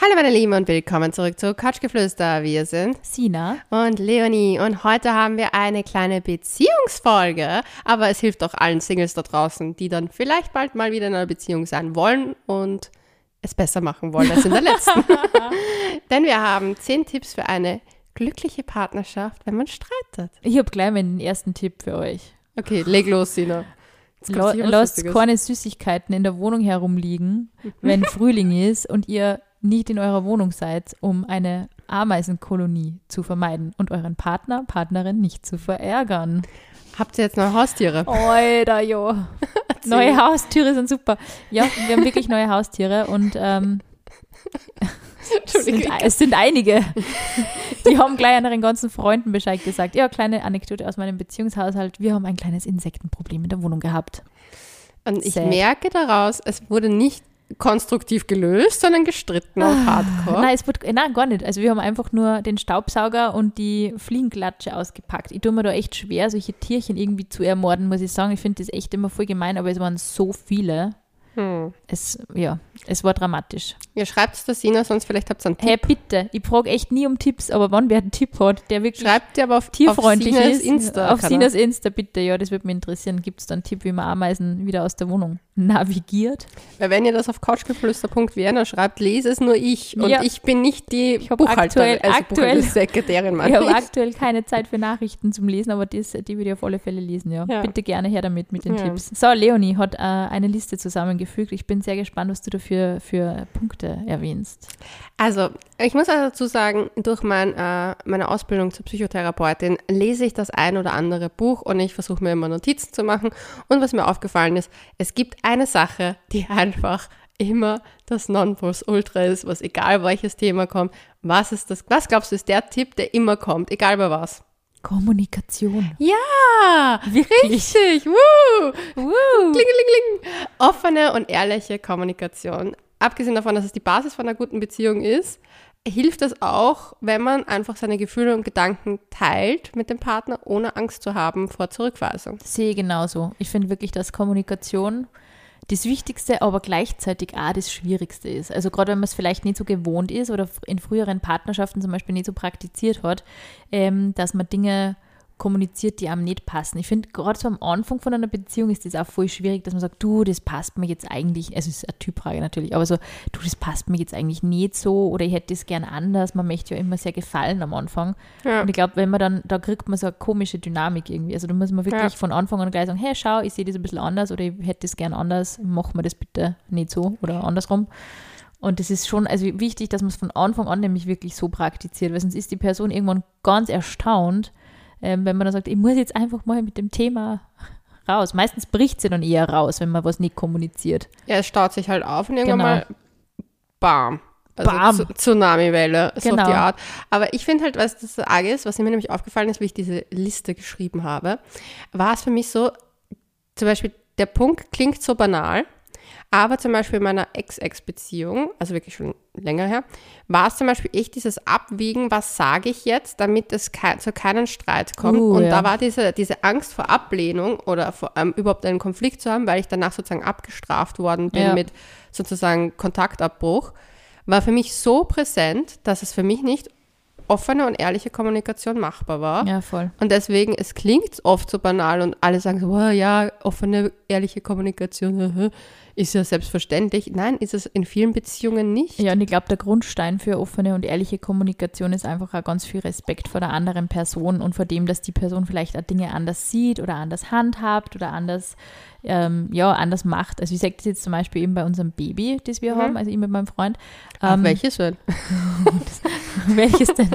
Hallo meine Lieben und willkommen zurück zu Couchgeflüster. Wir sind Sina. und Leonie und heute haben wir eine kleine Beziehungsfolge, aber es hilft auch allen Singles da draußen, die dann vielleicht bald mal wieder in einer Beziehung sein wollen und es besser machen wollen als in der letzten. Denn wir haben zehn Tipps für eine glückliche Partnerschaft, wenn man streitet. Ich habe gleich meinen ersten Tipp für euch. Okay, leg los, Sina. Lasst keine Süßigkeiten in der Wohnung herumliegen, wenn Frühling ist und ihr nicht in eurer Wohnung seid, um eine Ameisenkolonie zu vermeiden und euren Partner, Partnerin nicht zu verärgern. Habt ihr jetzt neue Haustiere? Alter, jo. Neue Haustiere sind super. Ja, wir haben wirklich neue Haustiere und ähm, es, sind, es sind einige. Die haben gleich an ihren ganzen Freunden Bescheid gesagt. Ja, kleine Anekdote aus meinem Beziehungshaushalt. Wir haben ein kleines Insektenproblem in der Wohnung gehabt. Und ich Sad. merke daraus, es wurde nicht konstruktiv gelöst, sondern gestritten auf Hardcore. Nein, es wird, nein, gar nicht. Also wir haben einfach nur den Staubsauger und die Fliegenklatsche ausgepackt. Ich tue mir da echt schwer, solche Tierchen irgendwie zu ermorden, muss ich sagen. Ich finde das echt immer voll gemein, aber es waren so viele. Hm. Es, ja, es war dramatisch. Ihr schreibt es der Sina, sonst vielleicht habt ihr einen Tipp. Hey, bitte, ich frage echt nie um Tipps, aber wann wer einen Tipp hat, der wirklich Schreibt ihr aber auf, tierfreundlich auf Sinas ist, Insta. auf Sinas Insta, bitte, ja, das würde mich interessieren. Gibt es da einen Tipp, wie man Ameisen wieder aus der Wohnung navigiert? Weil wenn ihr das auf couchgeflüster.vienna schreibt, lese es nur ich. Und Ja. ich bin nicht die hab Buchhalterin, aktuell- also aktuell- Ich habe ich. aktuell keine Zeit für Nachrichten zum Lesen, aber das, die würde ich auf alle Fälle lesen, ja. Ja. Bitte gerne her damit mit den Ja. Tipps. So, Leonie hat äh, eine Liste zusammengefügt. Ich bin sehr gespannt, was du dafür für Punkte erwähnst. Also, ich muss also dazu sagen, durch mein, äh, meine Ausbildung zur Psychotherapeutin lese ich das ein oder andere Buch und ich versuche mir immer Notizen zu machen. Und was mir aufgefallen ist, es gibt eine Sache, die einfach immer das Nonplusultra ist, was egal welches Thema kommt, was ist das, was glaubst du ist der Tipp, der immer kommt, egal bei was? Kommunikation. Ja, Wirklich. richtig, woo! Woo. Klingelingeling. Offene und ehrliche Kommunikation. Abgesehen davon, dass es die Basis von einer guten Beziehung ist, hilft es auch, wenn man einfach seine Gefühle und Gedanken teilt mit dem Partner, ohne Angst zu haben vor Zurückweisung. Sehe genauso. Ich finde wirklich, dass Kommunikation das Wichtigste, aber gleichzeitig auch das Schwierigste ist. Also gerade wenn man es vielleicht nicht so gewohnt ist oder in früheren Partnerschaften zum Beispiel nicht so praktiziert hat, ähm, dass man Dinge kommuniziert, die einem nicht passen. Ich finde, gerade so am Anfang von einer Beziehung ist das auch voll schwierig, dass man sagt, du, das passt mir jetzt eigentlich, also es ist eine Typfrage natürlich, aber so, du, das passt mir jetzt eigentlich nicht so oder ich hätte das gern anders. Man möchte ja immer sehr gefallen am Anfang. Ja. Und ich glaube, wenn man dann, da kriegt man so eine komische Dynamik irgendwie. Also da muss man wirklich Ja. von Anfang an gleich sagen, hey, schau, ich sehe das ein bisschen anders oder ich hätte das gern anders, mach mir das bitte nicht so oder andersrum. Und das ist schon also wichtig, dass man es von Anfang an nämlich wirklich so praktiziert, weil sonst ist die Person irgendwann ganz erstaunt, ähm, wenn man dann sagt, ich muss jetzt einfach mal mit dem Thema raus. Meistens bricht sie dann eher raus, wenn man was nicht kommuniziert. Ja, es staut sich halt auf und irgendwann Genau. mal bam. Also Tsunami-Welle, so auf Genau. die Art. Aber ich finde halt, was das arg ist, was mir nämlich aufgefallen ist, wie ich diese Liste geschrieben habe, war es für mich so, zum Beispiel, der Punkt klingt so banal, aber zum Beispiel in meiner Ex-Ex-Beziehung, also wirklich schon länger her, war es zum Beispiel echt dieses Abwiegen, was sage ich jetzt, damit es kei zu keinem Streit kommt. Uh, und ja. da war diese, diese Angst vor Ablehnung oder vor, ähm, überhaupt einen Konflikt zu haben, weil ich danach sozusagen abgestraft worden bin Ja. mit sozusagen Kontaktabbruch, war für mich so präsent, dass es für mich nicht offene und ehrliche Kommunikation machbar war. Ja, voll. Und deswegen, es klingt oft so banal und alle sagen so, oh, ja, offene, ehrliche Kommunikation ist ja selbstverständlich. Nein, ist es in vielen Beziehungen nicht. Ja, und ich glaube, der Grundstein für offene und ehrliche Kommunikation ist einfach auch ganz viel Respekt vor der anderen Person und vor dem, dass die Person vielleicht auch Dinge anders sieht oder anders handhabt oder anders, ähm, ja, anders macht. Also ich sage das jetzt zum Beispiel eben bei unserem Baby, das wir Mhm. haben, also ich mit meinem Freund. Ach, Ähm, welches denn? welches denn?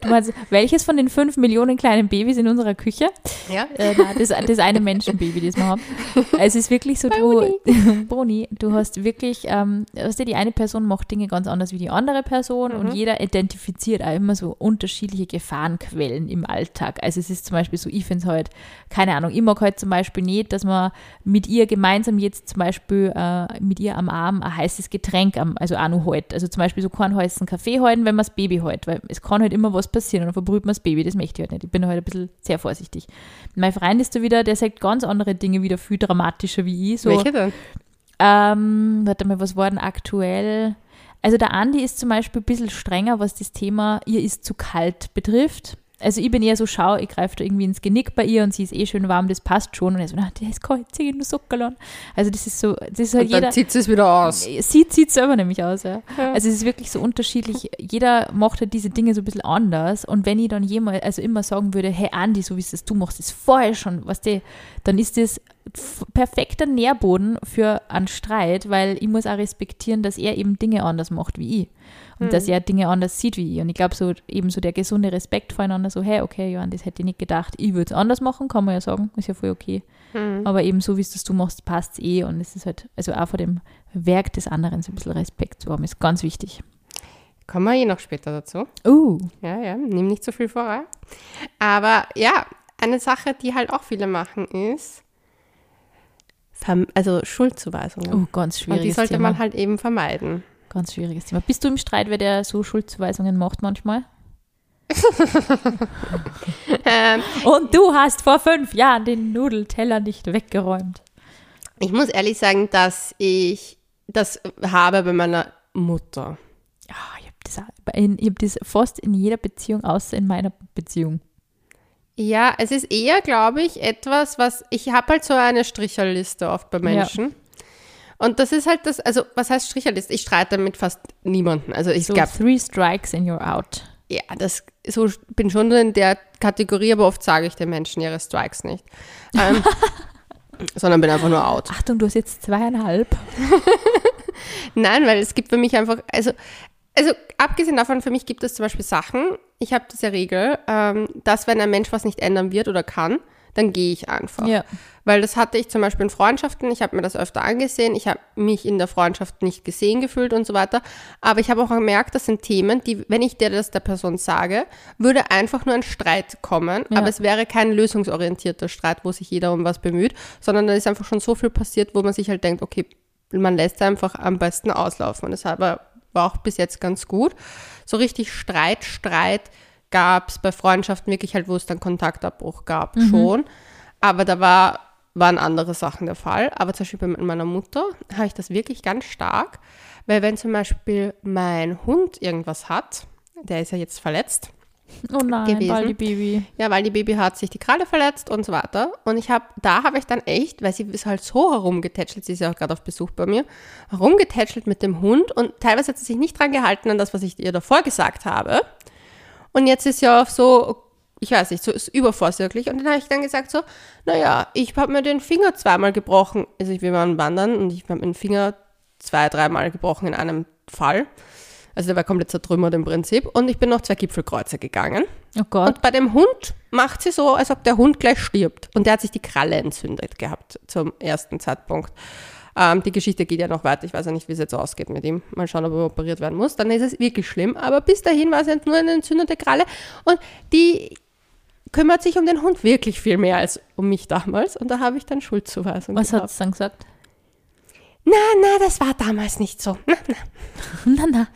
Du meinst, welches von den fünf Millionen kleinen Babys in unserer Küche? Ja. Äh, das, das eine Menschenbaby, das wir haben. Es ist wirklich so, du, Bruni, du hast wirklich, ähm, weißt du, die eine Person macht Dinge ganz anders wie die andere Person Mhm. und jeder identifiziert auch immer so unterschiedliche Gefahrenquellen im Alltag. Also es ist zum Beispiel so, ich finde es halt, keine Ahnung, ich mag halt zum Beispiel nicht, dass man mit ihr gemeinsam jetzt zum Beispiel äh, mit ihr am Arm ein heißes Getränk, am, also auch noch halt. Also zum Beispiel so keinen heißen Kaffee halten, wenn man das Baby halt, weil es kann halt immer was passieren und dann verbrüht man das Baby, das möchte ich halt nicht. Ich bin halt ein bisschen sehr vorsichtig. Mein Freund ist da wieder, der sagt ganz andere Dinge wieder viel dramatischer wie ich. So, Welche denn? Ähm, warte mal, was war denn aktuell? Also der Andi ist zum Beispiel ein bisschen strenger, was das Thema ihr ist zu kalt betrifft. Also ich bin eher so, schau, ich greife da irgendwie ins Genick bei ihr und sie ist eh schön warm, das passt schon. Und er so, na, der ist kalt, zieh nur Sockerl Also das ist so, das ist halt Und dann jeder... zieht sie es wieder aus. Sie zieht selber nämlich aus, ja. Ja. Also es ist wirklich so unterschiedlich. Jeder macht halt diese Dinge so ein bisschen anders. Und wenn ich dann jemals, also immer sagen würde, hey Andi, so wie es das du machst, ist vorher schon, was du, dann ist das perfekter Nährboden für einen Streit, weil ich muss auch respektieren, dass er eben Dinge anders macht wie ich. Und dass er Dinge anders sieht wie ich. Und ich glaube, so eben so der gesunde Respekt voreinander, so, hey, okay, Johann, das hätte ich nicht gedacht. Ich würde es anders machen, kann man ja sagen, ist ja voll okay. Aber eben so, wie es das du machst, passt eh. Und es ist halt, also auch vor dem Werk des anderen so ein bisschen Respekt zu haben, ist ganz wichtig. Kommen wir eh noch später dazu. Uh, Ja, ja, nimm nicht zu viel vor. Aber ja, eine Sache, die halt auch viele machen, ist also Schuldzuweisungen. oh, ganz Und die sollte Thema. man halt eben vermeiden. Ganz schwieriges Thema. Bist du im Streit, wer der so Schuldzuweisungen macht manchmal? Ähm, Und du hast vor fünf Jahren den Nudelteller nicht weggeräumt. ich muss ehrlich sagen, dass ich das habe bei meiner Mutter. Ja, ich habe das, auch- in- ich hab das fast in jeder Beziehung, außer in meiner Beziehung. Ja, es ist eher, glaube ich, etwas, was ich habe halt so eine Stricherliste oft bei Menschen. Und das ist halt das, also was heißt Stricherliste? Ich streite mit fast niemandem. Also ich So glaube, three strikes and you're out. ja, das so bin schon in der Kategorie, aber oft sage ich den Menschen ihre Strikes nicht. Ähm, sondern bin einfach nur out. Achtung, du hast jetzt zweieinhalb. Nein, weil es gibt für mich einfach, also, also abgesehen davon, für mich gibt es zum Beispiel Sachen, ich habe diese Regel, ähm, dass wenn ein Mensch was nicht ändern wird oder kann, dann gehe ich einfach. Ja. Weil das hatte ich zum Beispiel in Freundschaften, ich habe mir das öfter angesehen, ich habe mich in der Freundschaft nicht gesehen gefühlt und so weiter. Aber ich habe auch gemerkt, das sind Themen, die, wenn ich dir das der Person sage, würde einfach nur ein Streit kommen. Ja. Aber es wäre kein lösungsorientierter Streit, wo sich jeder um was bemüht, sondern da ist einfach schon so viel passiert, wo man sich halt denkt, okay, man lässt einfach am besten auslaufen. Und das war war auch bis jetzt ganz gut. So richtig Streit, Streit gab es bei Freundschaften wirklich halt, wo es dann Kontaktabbruch gab, schon. Aber da war, waren andere Sachen der Fall. Aber zum Beispiel bei meiner Mutter habe ich das wirklich ganz stark, weil wenn zum Beispiel mein Hund irgendwas hat, der ist ja jetzt verletzt, Oh nein, Gewesen. Baldi Baby. ja, weil die Baby hat sich die Kralle verletzt und so weiter. Und ich habe, da habe ich dann echt, weil sie ist halt so herumgetätschelt, sie ist ja auch gerade auf Besuch bei mir, herumgetätschelt mit dem Hund und teilweise hat sie sich nicht dran gehalten an das, was ich ihr davor gesagt habe. Und jetzt ist ja auch so, ich weiß nicht, so ist übervorsorglich. Und dann habe ich dann gesagt so, naja, ich habe mir den Finger zweimal gebrochen. Also wir waren wandern und ich habe den Finger zwei, dreimal gebrochen in einem Fall. Also der war komplett zertrümmert im Prinzip. Und ich bin noch zwei Gipfelkreuze gegangen. Oh Gott. Und bei dem Hund macht sie so, als ob der Hund gleich stirbt. Und der hat sich die Kralle entzündet gehabt zum ersten Zeitpunkt. Ähm, die Geschichte geht ja noch weiter. Ich weiß ja nicht, wie es jetzt ausgeht mit ihm. Mal schauen, ob er operiert werden muss. Dann ist es wirklich schlimm. Aber bis dahin war es jetzt nur eine entzündete Kralle. Und die kümmert sich um den Hund wirklich viel mehr als um mich damals. Und da habe ich dann Schuldzuweisung Was hat es dann gesagt? Na, na, das war damals nicht so. Na, na. na, na.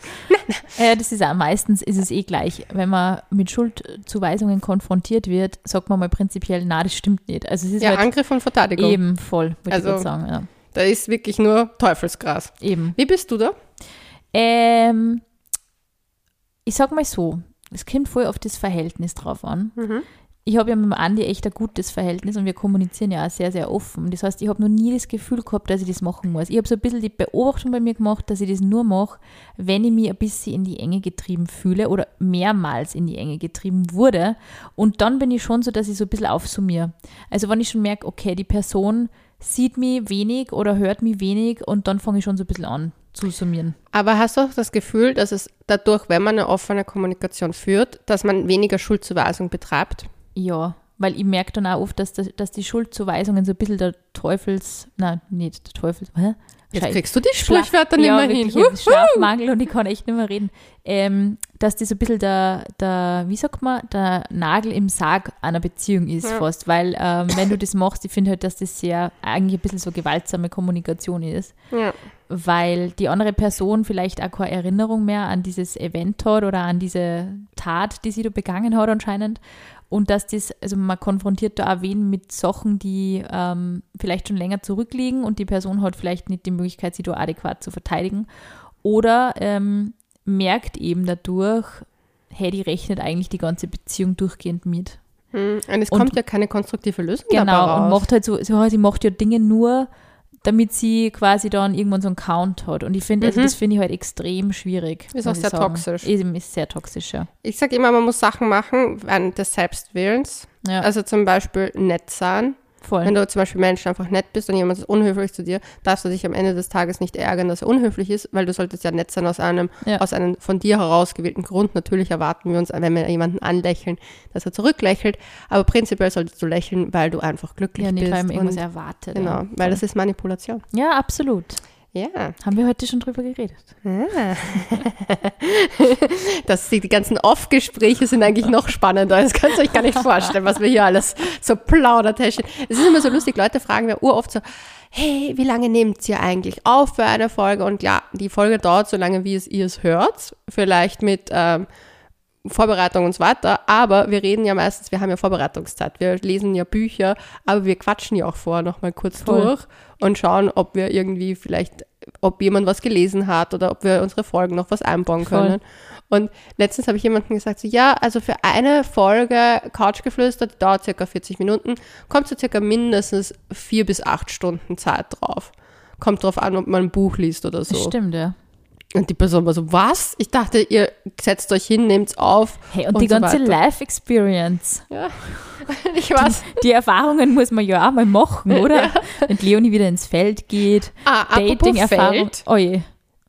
Ja, das ist auch meistens ist es eh gleich. Wenn man mit Schuldzuweisungen konfrontiert wird, sagt man mal prinzipiell, na, das stimmt nicht. Also es ist Ja, halt Angriff und Verteidigung. eben voll, würde Also- ich sagen. Ja. Da ist wirklich nur Teufelsgras. Eben. Wie bist du da? Ähm, ich sag mal so, es kommt voll auf das Verhältnis drauf an. Mhm. Ich habe ja mit dem Andi echt ein gutes Verhältnis und wir kommunizieren ja auch sehr, sehr offen. Das heißt, ich habe noch nie das Gefühl gehabt, dass ich das machen muss. Ich habe so ein bisschen die Beobachtung bei mir gemacht, dass ich das nur mache, wenn ich mich ein bisschen in die Enge getrieben fühle oder mehrmals in die Enge getrieben wurde. Und dann bin ich schon so, dass ich so ein bisschen aufsummiere. Also wenn ich schon merke, okay, die Person sieht mich wenig oder hört mich wenig und dann fange ich schon so ein bisschen an zu summieren. Aber hast du auch das Gefühl, dass es dadurch, wenn man eine offene Kommunikation führt, dass man weniger Schuldzuweisung betreibt? Ja, weil ich merke dann auch oft, dass, das, dass die Schuldzuweisungen so ein bisschen der Teufels, nein, nicht der Teufels, hä? Jetzt Schei- kriegst du die Sprichwörter nicht mehr hin. wirklich, ich hab Schlafmangel und ich kann echt nicht mehr reden. Ähm, dass das so ein bisschen der, der, wie sagt man, der Nagel im Sarg einer Beziehung ist Ja. fast. Weil ähm, wenn du das machst, ich finde halt, dass das sehr eigentlich ein bisschen so gewaltsame Kommunikation ist. Ja. Weil die andere Person vielleicht auch keine Erinnerung mehr an dieses Event hat oder an diese Tat, die sie da begangen hat anscheinend. Und dass das, also man konfrontiert da auch wen mit Sachen, die ähm, vielleicht schon länger zurückliegen und die Person hat vielleicht nicht die Möglichkeit, sie da adäquat zu verteidigen. Oder ähm, merkt eben dadurch, hey, die rechnet eigentlich die ganze Beziehung durchgehend mit. Hm, Und es Und- kommt ja keine konstruktive Lösung dabei Genau, raus. und macht halt so, so, sie macht ja Dinge nur, damit sie quasi dann irgendwann so einen Count hat. Und ich finde, also Mhm. das finde ich halt extrem schwierig. Ist auch sehr sagen. toxisch. Eben, ist sehr toxisch, ja. Ich sage immer, man muss Sachen machen, während des Selbstwillens. ja Also zum Beispiel nett sein. Voll. Wenn du zum Beispiel Menschen einfach nett bist und jemand ist unhöflich zu dir, darfst du dich am Ende des Tages nicht ärgern, dass er unhöflich ist, weil du solltest ja nett sein aus einem, Ja. aus einem von dir herausgewählten Grund. Natürlich erwarten wir uns, wenn wir jemanden anlächeln, dass er zurücklächelt. Aber prinzipiell solltest du lächeln, weil du einfach glücklich ja, nicht, bist. weil man irgendwas erwartet. genau, ja. weil das ist Manipulation. ja, absolut. Ja. Haben wir heute schon drüber geredet. Ah. Das, die, die ganzen Off-Gespräche sind eigentlich noch spannender. Das könnt ihr euch gar nicht vorstellen, was wir hier alles so plaudertäschchen. Es ist immer so lustig, Leute fragen mir uroft so, hey, wie lange nehmt ihr eigentlich auf für eine Folge? Und ja, die Folge dauert so lange, wie es ihr es hört. Vielleicht mit ähm, Vorbereitung und so weiter. Aber wir reden ja meistens, wir haben ja Vorbereitungszeit. Wir lesen ja Bücher, aber wir quatschen ja auch vorher nochmal kurz Voll. durch und schauen, ob wir irgendwie vielleicht, ob jemand was gelesen hat oder ob wir unsere Folgen noch was einbauen Voll. können. Und letztens habe ich jemandem gesagt, so, ja, also für eine Folge Couchgeflüster, die dauert circa 40 Minuten, kommt so circa mindestens vier bis acht Stunden Zeit drauf. Kommt drauf an, ob man ein Buch liest oder Das so. stimmt, ja. Und die Person war so, was? Ich dachte, ihr setzt euch hin, nehmt's auf. Hey, und, Und die so ganze. Life-Experience. Ja, ich weiß. Die Erfahrungen muss man ja auch mal machen, oder? Wenn Leonie wieder ins Feld geht. Ah, Dating-Erfahrung. Oh je.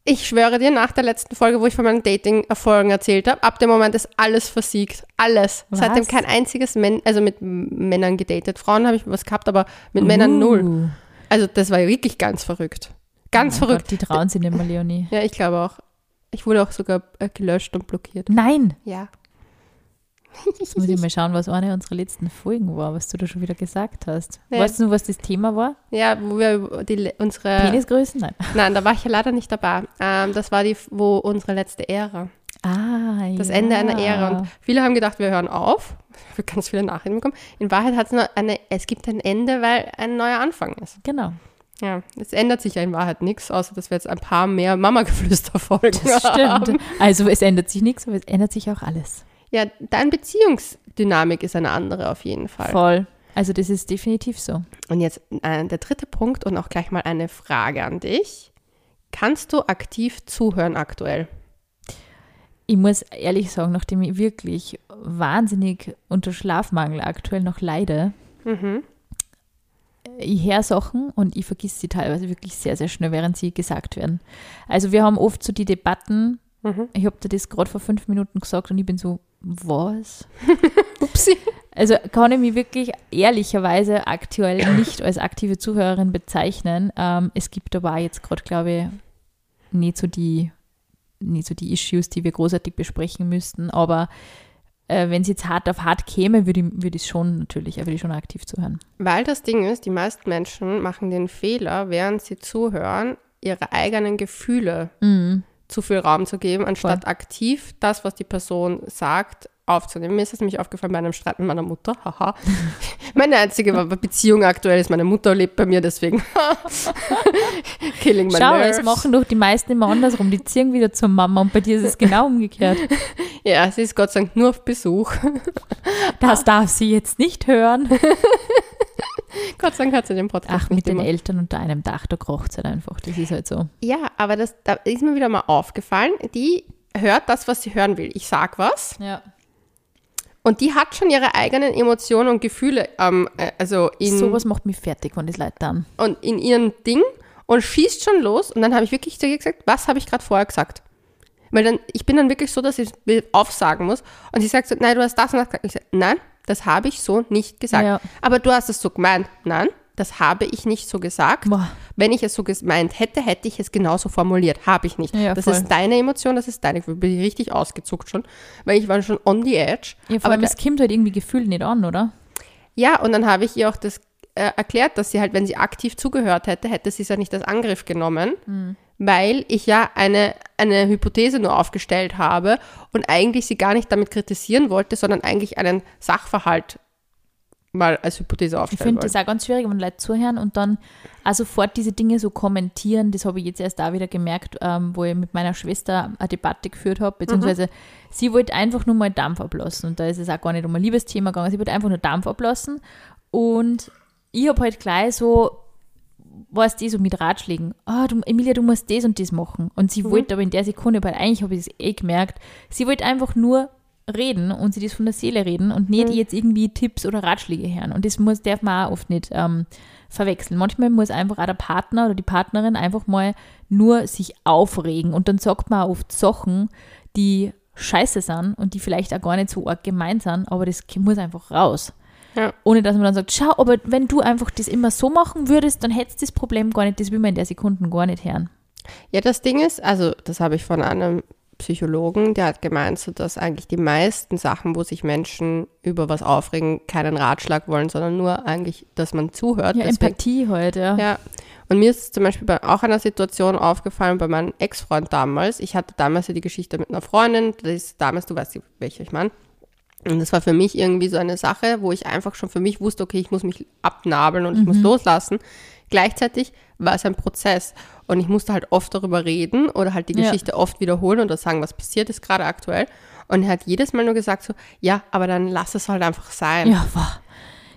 Ich schwöre dir, nach der letzten Folge, wo ich von meinen Dating-Erfolgen erzählt habe, ab dem Moment ist alles versiegt. Alles. Was? Seitdem kein einziges Männ also mit Männern gedatet. Frauen habe ich was gehabt, aber mit Männern null. Uh. Also das war ja wirklich ganz verrückt. Ganz Mein verrückt. Gott, die trauen sich nicht mehr, Leonie. Ja, ich glaube auch. Ich wurde auch sogar äh, gelöscht und blockiert. Nein. Ja. Jetzt muss ich mal schauen, was eine unserer letzten Folgen war, was du da schon wieder gesagt hast. Ja. Weißt du, was das Thema war? Ja, wo wir die, unsere. Penisgrößen? Nein. Nein, da war ich ja leider nicht dabei. Ähm, das war die, wo unsere letzte Ära. Ah, Das ja. Ende einer Ära. Und viele haben gedacht, wir hören auf. Ich habe ganz viele Nachrichten bekommen. In Wahrheit hat es nur eine, es gibt ein Ende, weil ein neuer Anfang ist. Genau. Ja, es ändert sich ja in Wahrheit nichts, außer dass wir jetzt ein paar mehr Mama-Geflüster-Folgen Das haben. stimmt. Also es ändert sich nichts, aber es ändert sich auch alles. Ja, deine Beziehungsdynamik ist eine andere auf jeden Fall. Voll. Also das ist definitiv so. Und jetzt äh, der dritte Punkt und auch gleich mal eine Frage an dich. Kannst du aktiv zuhören aktuell? Ich muss ehrlich sagen, nachdem ich wirklich wahnsinnig unter Schlafmangel aktuell noch leide, Mhm. Ich höre Sachen und ich vergiss sie teilweise wirklich sehr, sehr schnell, während sie gesagt werden. Also wir haben oft so die Debatten, Mhm. ich habe dir das gerade vor fünf Minuten gesagt und ich bin so, was? Upsi. Also kann ich mich wirklich ehrlicherweise aktuell nicht als aktive Zuhörerin bezeichnen. Ähm, es gibt aber auch jetzt gerade, glaube ich, nicht so die, nicht so die Issues, die wir großartig besprechen müssten. Aber äh, wenn es jetzt hart auf hart käme, würde ich, würde ich schon natürlich, würde ich schon aktiv zuhören. Weil das Ding ist, die meisten Menschen machen den Fehler, während sie zuhören, ihre eigenen Gefühle zu viel Raum zu geben, anstatt aktiv das, was die Person sagt, aufzunehmen. Mir ist das nämlich aufgefallen bei einem Streit mit meiner Mutter. Haha. Meine einzige Beziehung aktuell ist, meine Mutter lebt bei mir, deswegen killing my Schau, nerves. es machen doch die meisten immer andersrum. Die ziehen wieder zur Mama und bei dir ist es genau umgekehrt. Ja, sie ist Gott sei Dank nur auf Besuch. Das darf sie jetzt nicht hören. Gott sei Dank hat sie den Podcast Ach, mit den immer. Eltern unter einem Dach, da krocht es halt einfach. Das ist halt so. Ja, aber das, da ist mir wieder mal aufgefallen, die hört das, was sie hören will. Ich sag was Ja. Und die hat schon ihre eigenen Emotionen und Gefühle, ähm, äh, also in, Sowas macht mich fertig, wenn das Leute dann. und in ihrem Ding und schießt schon los. Und dann habe ich wirklich zu ihr gesagt, was habe ich gerade vorher gesagt? Weil dann, ich bin dann wirklich so, dass ich es aufsagen muss. Und sie sagt so, nein, du hast das und das gesagt. Ich sage, nein, das habe ich so nicht gesagt. Ja. Aber du hast es so gemeint. Nein, das habe ich nicht so gesagt. Boah. Wenn ich es so gemeint hätte, hätte ich es genauso formuliert. Habe ich nicht. Ja, das voll. ist deine Emotion, das ist deine Gefühl. Bin ich richtig ausgezuckt schon, weil ich war schon on the edge. Ja, vor Aber allem, es kommt halt irgendwie gefühlt nicht an, oder? ja, und dann habe ich ihr auch das äh, erklärt, dass sie halt, wenn sie aktiv zugehört hätte, hätte sie es ja nicht als Angriff genommen, weil ich ja eine, eine Hypothese nur aufgestellt habe und eigentlich sie gar nicht damit kritisieren wollte, sondern eigentlich einen Sachverhalt mal als Hypothese Ich aufstellen finde wollen. das auch ganz schwierig, wenn Leute zuhören und dann auch sofort diese Dinge so kommentieren. Das habe ich jetzt erst da wieder gemerkt, ähm, wo ich mit meiner Schwester eine Debatte geführt habe, beziehungsweise sie wollte einfach nur mal Dampf ablassen. Und da ist es auch gar nicht um ein Liebesthema gegangen. Sie wollte einfach nur Dampf ablassen. Und ich habe halt gleich so, weißt du, so mit Ratschlägen, ah, du, Emilia, du musst das und das machen. Und sie wollte aber in der Sekunde, weil eigentlich habe ich es eh gemerkt, sie wollte einfach nur reden und sie das von der Seele reden und nicht jetzt irgendwie Tipps oder Ratschläge hören. Und das muss, darf man auch oft nicht ähm, verwechseln. Manchmal muss einfach auch der Partner oder die Partnerin einfach mal nur sich aufregen und dann sagt man auch oft Sachen, die scheiße sind und die vielleicht auch gar nicht so arg gemeint sind, aber das muss einfach raus. Ja. Ohne dass man dann sagt, schau, aber wenn du einfach das immer so machen würdest, dann hättest du das Problem gar nicht, das will man in der Sekunde gar nicht hören. Ja, das Ding ist, also das habe ich von einem Psychologen, der hat gemeint, so dass eigentlich die meisten Sachen, wo sich Menschen über was aufregen, keinen Ratschlag wollen, sondern nur eigentlich, dass man zuhört. Ja, Deswegen- Empathie halt, ja. Ja, und mir ist zum Beispiel bei auch einer Situation aufgefallen bei meinem Ex-Freund damals. Ich hatte damals ja die Geschichte mit einer Freundin, das ist damals, du weißt, welche ich meine. Und das war für mich irgendwie so eine Sache, wo ich einfach schon für mich wusste, okay, ich muss mich abnabeln und ich muss loslassen. Gleichzeitig war es ein Prozess und ich musste halt oft darüber reden oder halt die Ja. Geschichte oft wiederholen oder sagen, was passiert ist gerade aktuell. Und er hat jedes Mal nur gesagt so, ja, aber dann lass es halt einfach sein. Ja, wow.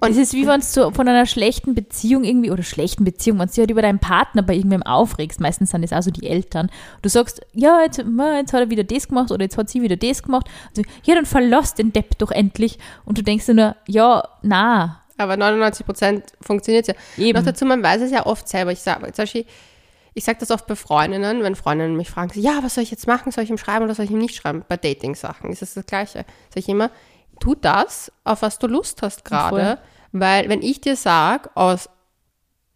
Und es ist wie wenn du von einer schlechten Beziehung irgendwie, oder schlechten Beziehung, wenn du dich halt über deinen Partner bei irgendwem aufregst, meistens sind es auch so die Eltern, du sagst, ja, jetzt, jetzt hat er wieder das gemacht oder jetzt hat sie wieder das gemacht, und so, ja, dann verlass den Depp doch endlich. Und du denkst dir nur, ja, na, Aber 99 Prozent funktioniert ja. Eben. Noch dazu, man weiß es ja oft selber. Ich sage zum Beispiel, ich sage das oft bei Freundinnen, wenn Freundinnen mich fragen, ja, was soll ich jetzt machen? Soll ich ihm schreiben oder soll ich ihm nicht schreiben? Bei Dating-Sachen ist es das Gleiche. Sag ich immer, tu das, auf was du Lust hast gerade. Weil wenn ich dir sage, aus,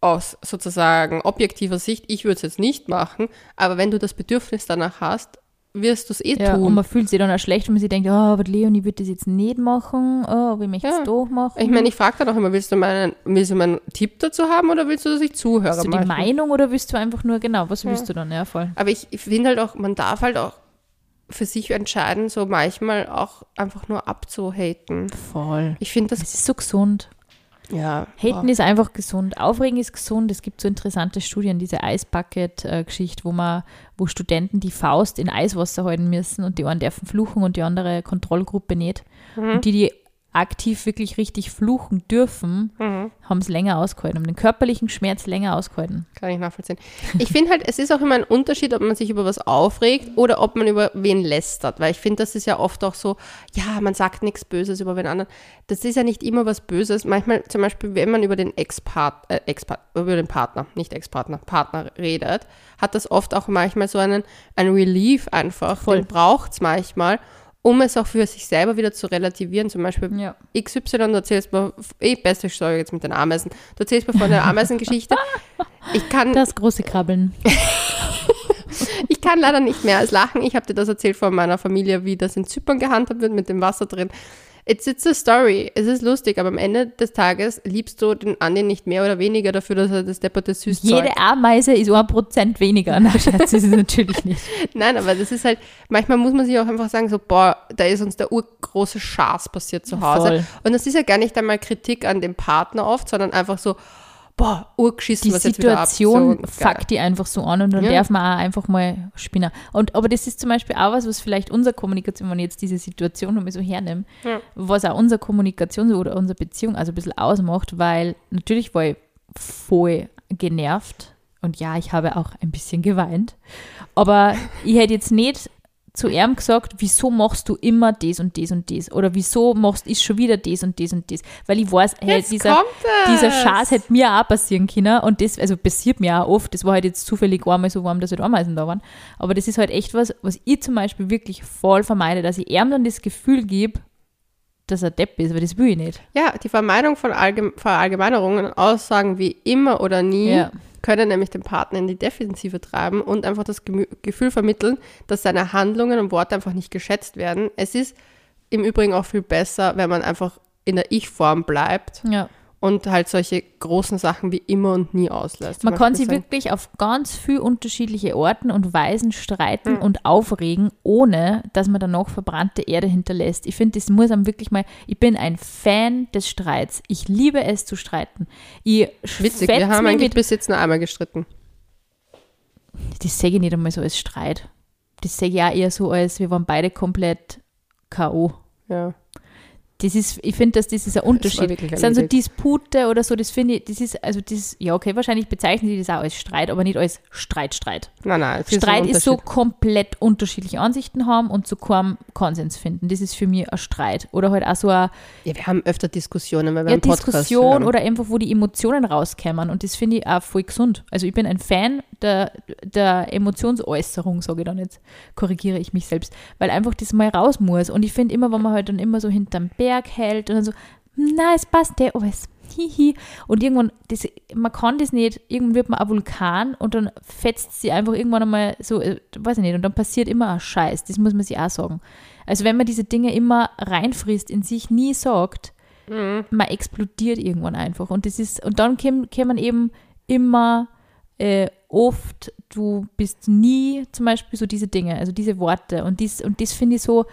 aus sozusagen objektiver Sicht, ich würde es jetzt nicht machen, aber wenn du das Bedürfnis danach hast, wirst du es eh ja, und tun. man fühlt sich dann auch schlecht, wenn man sich denkt, oh, aber Leonie wird das jetzt nicht machen, oh, aber ich möchte es Ja. doch machen. Ich meine, ich frage dann auch immer, willst du meinen, willst du meinen Tipp dazu haben oder willst du, dass ich zuhöre? Willst du die manchmal? Meinung oder willst du einfach nur, genau, was willst du dann? Ja, voll. Aber ich, ich finde halt auch, man darf halt auch für sich entscheiden, so manchmal auch einfach nur abzuhaten. Voll. Ich finde das, Es ist so gesund. Ja. Haten ist einfach gesund. Aufregen ist gesund. Es gibt so interessante Studien, diese Eisbucket-Geschichte, wo man, wo Studenten die Faust in Eiswasser halten müssen und die einen dürfen fluchen und die andere Kontrollgruppe nicht. Und die, die aktiv wirklich richtig fluchen dürfen, haben es länger ausgehalten, haben den körperlichen Schmerz länger ausgehalten. Kann ich nachvollziehen. Ich finde halt, es ist auch immer ein Unterschied, ob man sich über was aufregt oder ob man über wen lästert. Weil ich finde, das ist ja oft auch so, ja, man sagt nichts Böses über wen anderen. Das ist ja nicht immer was Böses. Manchmal zum Beispiel, wenn man über den Ex-Part, äh, Ex-Part, über den Partner, nicht Ex-Partner, Partner redet, hat das oft auch manchmal so einen, einen Relief einfach. Voll. Den braucht es manchmal, um es auch für sich selber wieder zu relativieren. Zum Beispiel Ja. XY, du erzählst mir, eh, beste Story jetzt mit den Ameisen. Du erzählst mir von der Ameisengeschichte. Ich kann, Das große Krabbeln. ich kann leider nicht mehr als lachen. Ich habe dir das erzählt von meiner Familie, wie das in Zypern gehandhabt wird mit dem Wasser drin. It's, it's a story. Es ist lustig, aber am Ende des Tages liebst du den Andi nicht mehr oder weniger dafür, dass er das depperte Süßzeug... Jede Ameise ist ein Prozent weniger. Na, Schatz, ist es natürlich nicht. Nein, aber das ist halt, manchmal muss man sich auch einfach sagen, so, boah, da ist uns der urgroße Schaß passiert zu Hause. Voll. Und das ist ja gar nicht einmal Kritik an dem Partner oft, sondern einfach so, boah, urgeschissen, die was jetzt wieder ab. Situation So, fuckt die einfach so an und dann Ja. darf man auch einfach mal spinnen. Und, aber das ist zum Beispiel auch was, was vielleicht unsere Kommunikation, wenn ich jetzt diese Situation nochmal so hernehme, Ja. was auch unsere Kommunikation oder unsere Beziehung also ein bisschen ausmacht, weil natürlich war ich voll genervt und ja, ich habe auch ein bisschen geweint, aber ich hätte jetzt nicht zu ihm gesagt, wieso machst du immer das und das und das? Oder wieso machst ist schon wieder das und das und das, weil ich weiß, hey, dieser, dieser Schaß hätte mir auch passieren können und das, also passiert mir auch oft, das war halt jetzt zufällig einmal so warm, dass halt Ameisen da waren, aber das ist halt echt was, was ich zum Beispiel wirklich voll vermeide, dass ich ihm dann das Gefühl gebe, dass er Depp ist, weil das will ich nicht. Ja, die Vermeidung von Allgeme Verallgemeinerungen und Aussagen wie immer oder nie Ja. Können nämlich den Partner in die Defensive treiben und einfach das Gemü Gefühl vermitteln, dass seine Handlungen und Worte einfach nicht geschätzt werden. Es ist im Übrigen auch viel besser, wenn man einfach in der Ich-Form bleibt Ja. Und halt solche großen Sachen wie immer und nie auslässt. Man kann sagen, wirklich auf ganz viele unterschiedliche Orten und Weisen streiten und aufregen, ohne dass man dann noch verbrannte Erde hinterlässt. Ich finde, das muss einem wirklich mal, ich bin ein Fan des Streits. Ich liebe es zu streiten. Ich Witzig, wir haben eigentlich bis jetzt nur einmal gestritten. das sehe ich nicht einmal so als Streit. Das sehe ich ja eher so als, wir waren beide komplett K.O. Ja. Das ist, ich finde, dass das ist ein Unterschied. wirklich Das sind so. Dispute oder so, das finde ich, das ist, also das, ja okay, wahrscheinlich bezeichnen die das auch als Streit, aber nicht als Streit, Streit. Nein, nein. es ein Streit ist so Unterschied. komplett unterschiedliche Ansichten haben und zu keinem Konsens finden. Das ist für mich ein Streit. Oder halt auch so eine Ja, wir haben öfter Diskussionen, weil wir ja, einen Podcast Diskussion hören. oder einfach, wo die Emotionen rauskämen. Und das finde ich auch voll gesund. Also ich bin ein Fan der, der Emotionsäußerung, sage ich dann jetzt, korrigiere ich mich selbst, weil einfach das mal raus muss. Und ich finde immer, wenn man halt dann immer so hinterm Berg hält und dann so, na, es passt ja alles. Hihi. Und irgendwann, das, man kann das nicht, irgendwann wird man ein Vulkan und dann fetzt sie einfach irgendwann einmal so, äh, weiß ich nicht, und dann passiert immer ein Scheiß. Das muss man sich auch sagen. Also wenn man diese Dinge immer reinfrisst, in sich nie sagt, man explodiert irgendwann einfach. Und das ist, und dann käm- kämen eben immer äh, oft, du bist nie zum Beispiel so diese Dinge, also diese Worte. Und dies, und das finde ich so,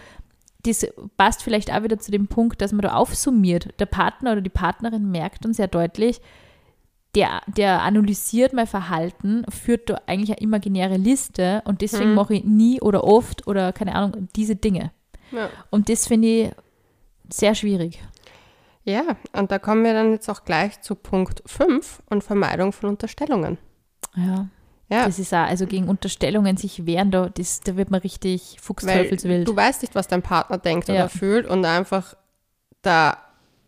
das passt vielleicht auch wieder zu dem Punkt, dass man da aufsummiert. Der Partner oder die Partnerin merkt dann sehr deutlich, der, der analysiert mein Verhalten, führt da eigentlich eine imaginäre Liste und deswegen Mhm. mache ich nie oder oft oder keine Ahnung diese Dinge. Ja. Und das finde ich sehr schwierig. ja, und da kommen wir dann jetzt auch gleich zu Punkt 5 und Vermeidung von Unterstellungen. Ja. Ja, Das ist auch, also gegen Unterstellungen sich wehren, da, das, da wird man richtig fuchsteufelswild. du weißt nicht, was dein Partner denkt Ja. oder fühlt und einfach da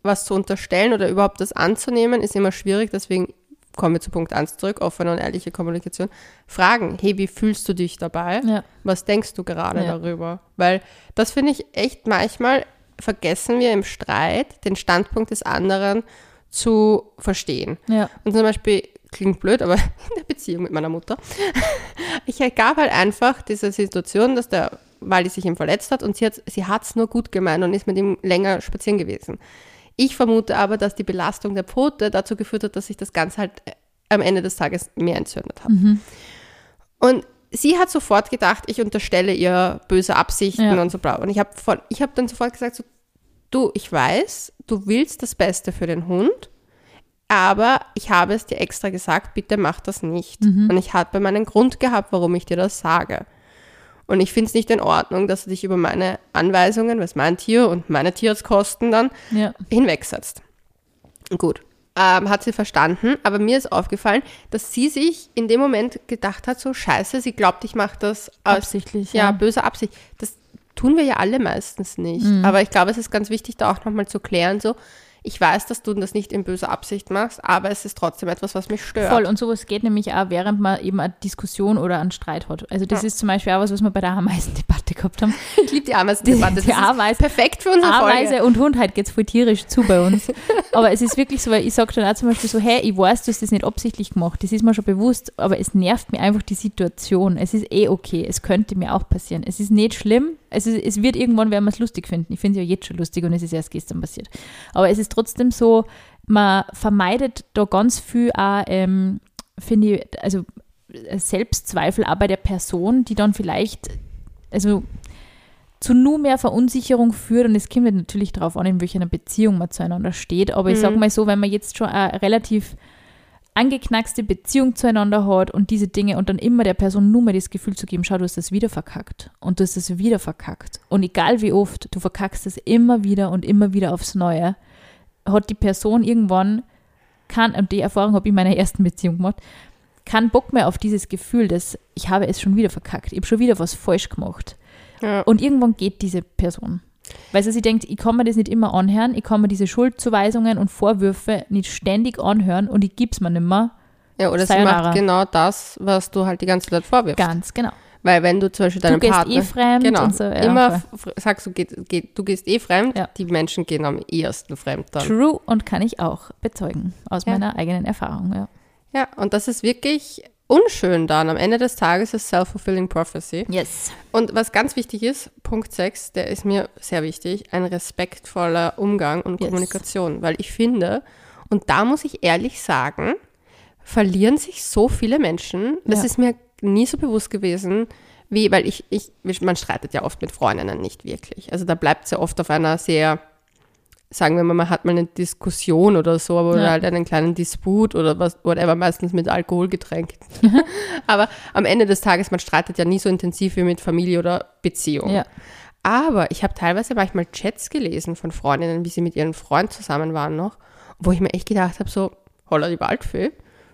was zu unterstellen oder überhaupt das anzunehmen, ist immer schwierig. Deswegen kommen wir zu Punkt 1 zurück, offene und ehrliche Kommunikation. Fragen, hey, wie fühlst du dich dabei? Ja. Was denkst du gerade Ja. darüber? Weil das finde ich echt manchmal vergessen wir im Streit, den Standpunkt des anderen zu verstehen. Ja. Und zum Beispiel, klingt blöd, aber in der Beziehung mit meiner Mutter, ich gab halt einfach diese Situation, dass der Wally sich ihm verletzt hat und sie hat sie hat's nur gut gemeint und ist mit ihm länger spazieren gewesen. Ich vermute aber, dass die Belastung der Pfote dazu geführt hat, dass sich das Ganze halt äh, am Ende des Tages mehr entzündet hat. Und sie hat sofort gedacht, ich unterstelle ihr böse Absichten Ja. und so bla. Und ich habe hab dann sofort gesagt, so, du, ich weiß, du willst das Beste für den Hund, aber ich habe es dir extra gesagt, bitte mach das nicht. Und ich habe meinen Grund gehabt, warum ich dir das sage. Und ich finde es nicht in Ordnung, dass du dich über meine Anweisungen, was mein Tier und meine Tierarztkosten dann Ja. hinwegsetzt. Gut, ähm, hat sie verstanden, aber mir ist aufgefallen, dass sie sich in dem Moment gedacht hat, so scheiße, sie glaubt, ich mache das aus Absichtlich, ja, ja. böse Absicht. Das tun wir ja alle meistens nicht. Mhm. Aber ich glaube, es ist ganz wichtig, da auch nochmal zu klären, so, ich weiß, dass du das nicht in böser Absicht machst, aber es ist trotzdem etwas, was mich stört. Voll, und sowas geht nämlich auch, während man eben eine Diskussion oder einen Streit hat. Also das Ja. ist zum Beispiel auch was, was wir bei der Ameisendebatte gehabt haben. Ich liebe die Ameisen-Debatte. Die ist Ameisen- perfekt für unsere Ameise Folge. und Hund, heute geht es voll tierisch zu bei uns. aber es ist wirklich so, weil ich sage dann auch zum Beispiel so, hey, ich weiß, du hast das nicht absichtlich gemacht, das ist mir schon bewusst, aber es nervt mir einfach die Situation. Es ist eh okay, es könnte mir auch passieren. Es ist nicht schlimm, es, ist, es wird irgendwann, werden wir es lustig finden. Ich finde es ja jetzt schon lustig und es ist erst gestern passiert. Aber es ist trotzdem so, man vermeidet da ganz viel auch, ähm, finde ich, also Selbstzweifel auch bei der Person, die dann vielleicht, also zu nur mehr Verunsicherung führt und es kommt halt natürlich darauf an, in welcher Beziehung man zueinander steht. Aber ich Mhm. sage mal so, wenn man jetzt schon relativ angeknackste Beziehung zueinander hat und diese Dinge und dann immer der Person nur mal das Gefühl zu geben, schau, du hast das wieder verkackt und du hast das wieder verkackt. Und egal wie oft, du verkackst das immer wieder und immer wieder aufs Neue, hat die Person irgendwann, kann, und die Erfahrung habe ich in meiner ersten Beziehung gemacht, keinen Bock mehr auf dieses Gefühl, dass ich habe es schon wieder verkackt, ich habe schon wieder was falsch gemacht. Ja. Und irgendwann geht diese Person. Weil sie sich denkt, ich kann mir das nicht immer anhören, ich kann mir diese Schuldzuweisungen und Vorwürfe nicht ständig anhören und ich gib's mir nicht mehr. ja, oder sie Sayonara. macht genau das, was du halt die ganze Zeit vorwirfst. Ganz genau. Weil wenn du zum Beispiel Du deinem gehst Partner... eh fremd Genau. und so. Ja, immer voll. sagst du, geht, geht, du gehst eh fremd, Ja. die Menschen gehen am ehesten fremd dann. True und kann ich auch bezeugen aus Ja. meiner eigenen Erfahrung. Ja. Ja, und das ist wirklich unschön dann. Am Ende des Tages ist Self-Fulfilling Prophecy. Yes. Und was ganz wichtig ist, Punkt 6, der ist mir sehr wichtig, ein respektvoller Umgang und Yes. Kommunikation. Weil ich finde, Und da muss ich ehrlich sagen, verlieren sich so viele Menschen. Das Ja. ist mir nie so bewusst gewesen, wie, weil ich, ich, man streitet ja oft mit Freundinnen nicht wirklich. Also da bleibt es ja oft auf einer sehr, sagen wir mal, man hat mal eine Diskussion oder so, aber oder Ja. halt einen kleinen Disput oder was, whatever, meistens mit Alkohol getränkt. aber am Ende des Tages, man streitet ja nie so intensiv wie mit Familie oder Beziehung. Ja. Aber ich habe teilweise manchmal Chats gelesen von Freundinnen, wie sie mit ihrem Freund zusammen waren noch, wo ich mir echt gedacht habe, so, holla die Waldfee.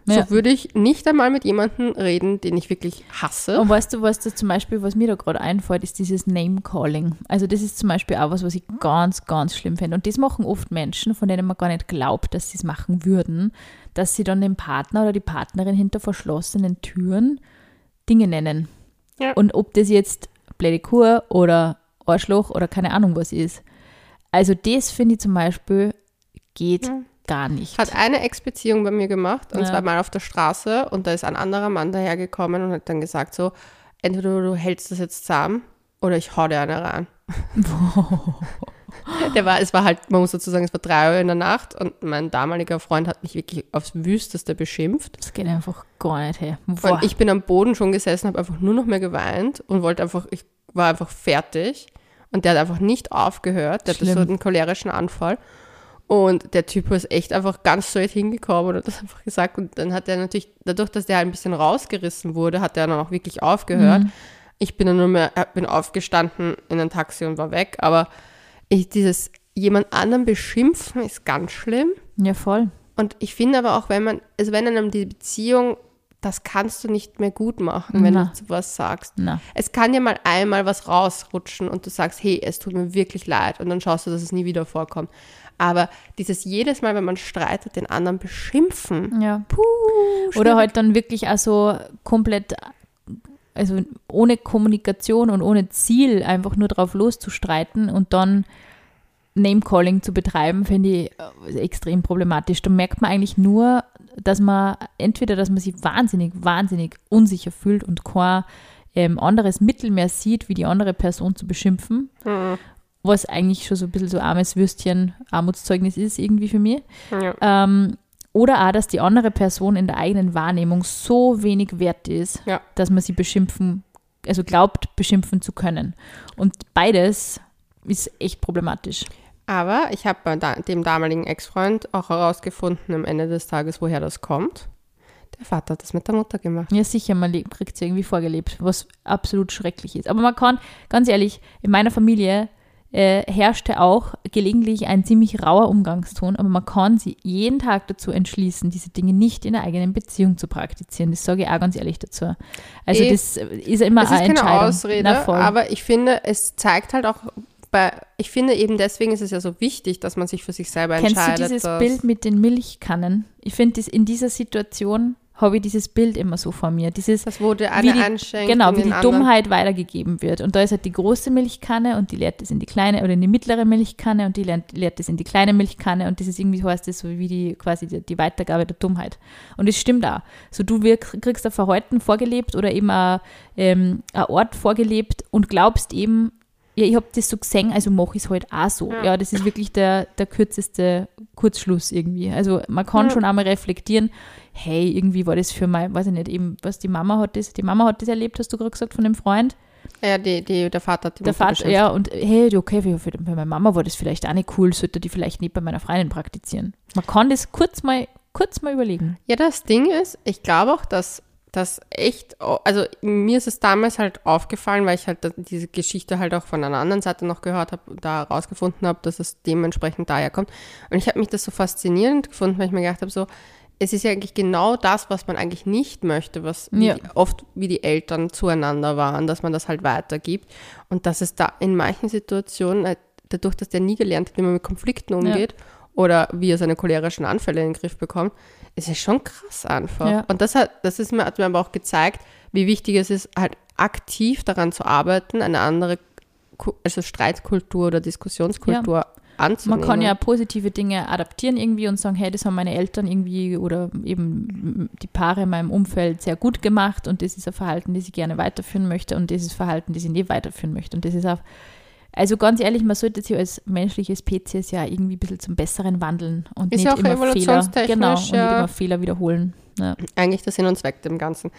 Ja. So würde ich nicht einmal mit jemandem reden, den ich wirklich hasse. Und weißt du, was das zum Beispiel, was mir da gerade einfällt, ist dieses Name-Calling. Also das ist zum Beispiel auch was, was ich ganz, ganz schlimm finde. Und das machen oft Menschen, von denen man gar nicht glaubt, dass sie es machen würden, dass sie dann den Partner oder die Partnerin hinter verschlossenen Türen Dinge nennen. Ja. Und ob das jetzt blöde Kur oder Arschloch oder keine Ahnung was ist. Also das finde ich zum Beispiel geht Ja. Gar nicht. Hat eine Ex-Beziehung bei mir gemacht, und Ja. zwar mal auf der Straße, und da ist ein anderer Mann dahergekommen und hat dann gesagt so, entweder du hältst das jetzt zusammen oder ich hau dir eine rein. Der war, es war halt, man muss dazu sagen, es war drei Uhr in der Nacht und mein damaliger Freund hat mich wirklich aufs Wüsteste beschimpft. Das geht einfach gar nicht her. Boah. Und ich bin am Boden schon gesessen, habe einfach nur noch mehr geweint und wollte einfach, ich war einfach fertig. Und der hat einfach nicht aufgehört. Der hatte so Schlimm. einen cholerischen Anfall. Und der Typ ist echt einfach ganz straight hingekommen und hat das einfach gesagt. Und dann hat er natürlich, dadurch, dass der ein bisschen rausgerissen wurde, hat er dann auch wirklich aufgehört. Mhm. Ich bin dann nur mehr, äh, bin aufgestanden in ein Taxi und war weg. Aber ich, dieses jemand anderen beschimpfen ist ganz schlimm. ja, voll. Und ich finde aber auch, wenn man, also wenn einem die Beziehung, das kannst du nicht mehr gut machen, wenn Na. du sowas sagst. Na. Es kann dir mal einmal was rausrutschen und du sagst, hey, es tut mir wirklich leid und dann schaust du, dass es nie wieder vorkommt. Aber dieses jedes Mal, wenn man streitet, den anderen beschimpfen, Ja. puh, Oder halt dann wirklich also komplett, also ohne Kommunikation und ohne Ziel einfach nur drauf loszustreiten und dann Name-Calling zu betreiben, finde ich äh, extrem problematisch. Da merkt man eigentlich nur, dass man entweder, dass man sich wahnsinnig, wahnsinnig unsicher fühlt und kein ähm, anderes Mittel mehr sieht, wie die andere Person zu beschimpfen, Mhm. Was eigentlich schon so ein bisschen so armes Würstchen, Armutszeugnis ist irgendwie für mich. Ja. Ähm, oder auch, dass die andere Person in der eigenen Wahrnehmung so wenig wert ist, Ja. dass man sie beschimpfen, also glaubt, beschimpfen zu können. Und beides ist echt problematisch. Aber ich habe bei dem damaligen Ex-Freund auch herausgefunden am Ende des Tages, woher das kommt. Der Vater hat das mit der Mutter gemacht. Ja, sicher, man kriegt es irgendwie vorgelebt, was absolut schrecklich ist. Aber man kann, ganz ehrlich, in meiner Familie äh, herrschte auch gelegentlich ein ziemlich rauer Umgangston, aber man kann sie jeden Tag dazu entschließen, diese Dinge nicht in der eigenen Beziehung zu praktizieren. Das sage ich auch ganz ehrlich dazu. Also Eh, das ist immer Es ist eine keine. Ausrede, Na, aber ich finde, es zeigt halt auch bei, ich finde eben deswegen ist es ja so wichtig, dass man sich für sich selber Kennst du entscheidet. dieses dass- Bild mit den Milchkannen? Ich finde, in dieser Situation habe ich dieses Bild immer so vor mir. Dieses, Das wurde wie eine die, einschenkt. genau, wie die anderen. Dummheit weitergegeben wird. Und da ist halt die große Milchkanne und die leert das in die kleine oder in die mittlere Milchkanne und die leert, leert das in die kleine Milchkanne und das ist irgendwie, heißt das so wie die quasi die, die Weitergabe der Dummheit. Und es stimmt auch. So du wirk- kriegst ein Verhalten vorgelebt oder eben ein, ähm, ein Ort vorgelebt und glaubst eben, ja, ich habe das so gesehen, also mache ich es halt auch so. Ja. Ja, das ist wirklich der, der kürzeste Kurzschluss irgendwie. Also man kann Ja. schon einmal reflektieren, hey, irgendwie war das für mein, weiß ich nicht, eben, was die Mama hat das, die Mama hat das erlebt, hast du gerade gesagt, von dem Freund. Ja, die, die, der Vater hat die Der Mutter Vater, beschimpft. ja, und hey, okay, für, für, bei meiner Mama war das vielleicht auch nicht cool, sollte die vielleicht nicht bei meiner Freundin praktizieren. Man kann das kurz mal, kurz mal überlegen. Ja, das Ding ist, ich glaube auch, dass das echt, also mir ist es damals halt aufgefallen, weil ich halt diese Geschichte halt auch von einer anderen Seite noch gehört habe und da herausgefunden habe, dass es dementsprechend daher kommt. Und ich habe mich das so faszinierend gefunden, weil ich mir gedacht habe, so, es ist ja eigentlich genau das, was man eigentlich nicht möchte, was Ja. oft wie die Eltern zueinander waren, dass man das halt weitergibt. Und dass es da in manchen Situationen, halt dadurch, dass der nie gelernt hat, wie man mit Konflikten umgeht oder wie er seine cholerischen Anfälle in den Griff bekommt, ist es schon krass einfach. Ja. Und das hat, das ist mir, hat mir aber auch gezeigt, wie wichtig es ist, halt aktiv daran zu arbeiten, eine andere also Streitkultur oder Diskussionskultur Man anzunehmen. kann ja positive Dinge adaptieren irgendwie und sagen, hey, das haben meine Eltern irgendwie oder eben die Paare in meinem Umfeld sehr gut gemacht und das ist ein Verhalten, das ich gerne weiterführen möchte und das ist Verhalten, das ich nicht weiterführen möchte. Und das ist auch Also ganz ehrlich, man sollte sich als menschliche Spezies ja irgendwie ein bisschen zum Besseren wandeln und Ist nicht immer Fehler, genau, und nicht ja. immer Fehler wiederholen. Ja. Eigentlich der Sinn und Zweck dem Ganzen.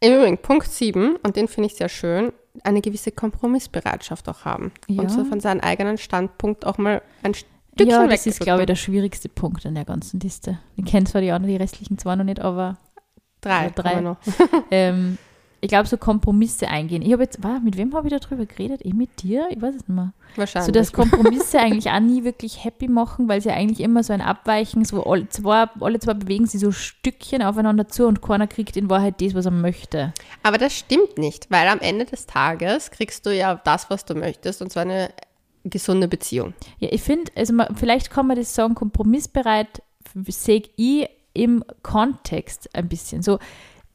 Im Übrigen, Punkt 7, und den finde ich sehr schön, eine gewisse Kompromissbereitschaft auch haben. Ja. Und so von seinem eigenen Standpunkt auch mal ein Stückchen ja, das ist, glaube ich, der schwierigste Punkt in der ganzen Liste. Ich kenne zwar die anderen, die restlichen zwei noch nicht, aber Drei, drei. noch. ähm, ich glaube, so Kompromisse eingehen. Ich habe jetzt, war, mit wem habe ich darüber geredet? Eh mit dir? Ich weiß es nicht mehr. Wahrscheinlich. So, dass Kompromisse eigentlich auch nie wirklich happy machen, weil sie eigentlich immer so ein Abweichen, so alle zwei, alle zwei bewegen sie so Stückchen aufeinander zu und keiner kriegt in Wahrheit das, was er möchte. Aber das stimmt nicht, weil am Ende des Tages kriegst du ja das, was du möchtest, und zwar eine gesunde Beziehung. Ja, ich finde, also man, vielleicht kann man das sagen, kompromissbereit sehe ich im Kontext ein bisschen. So,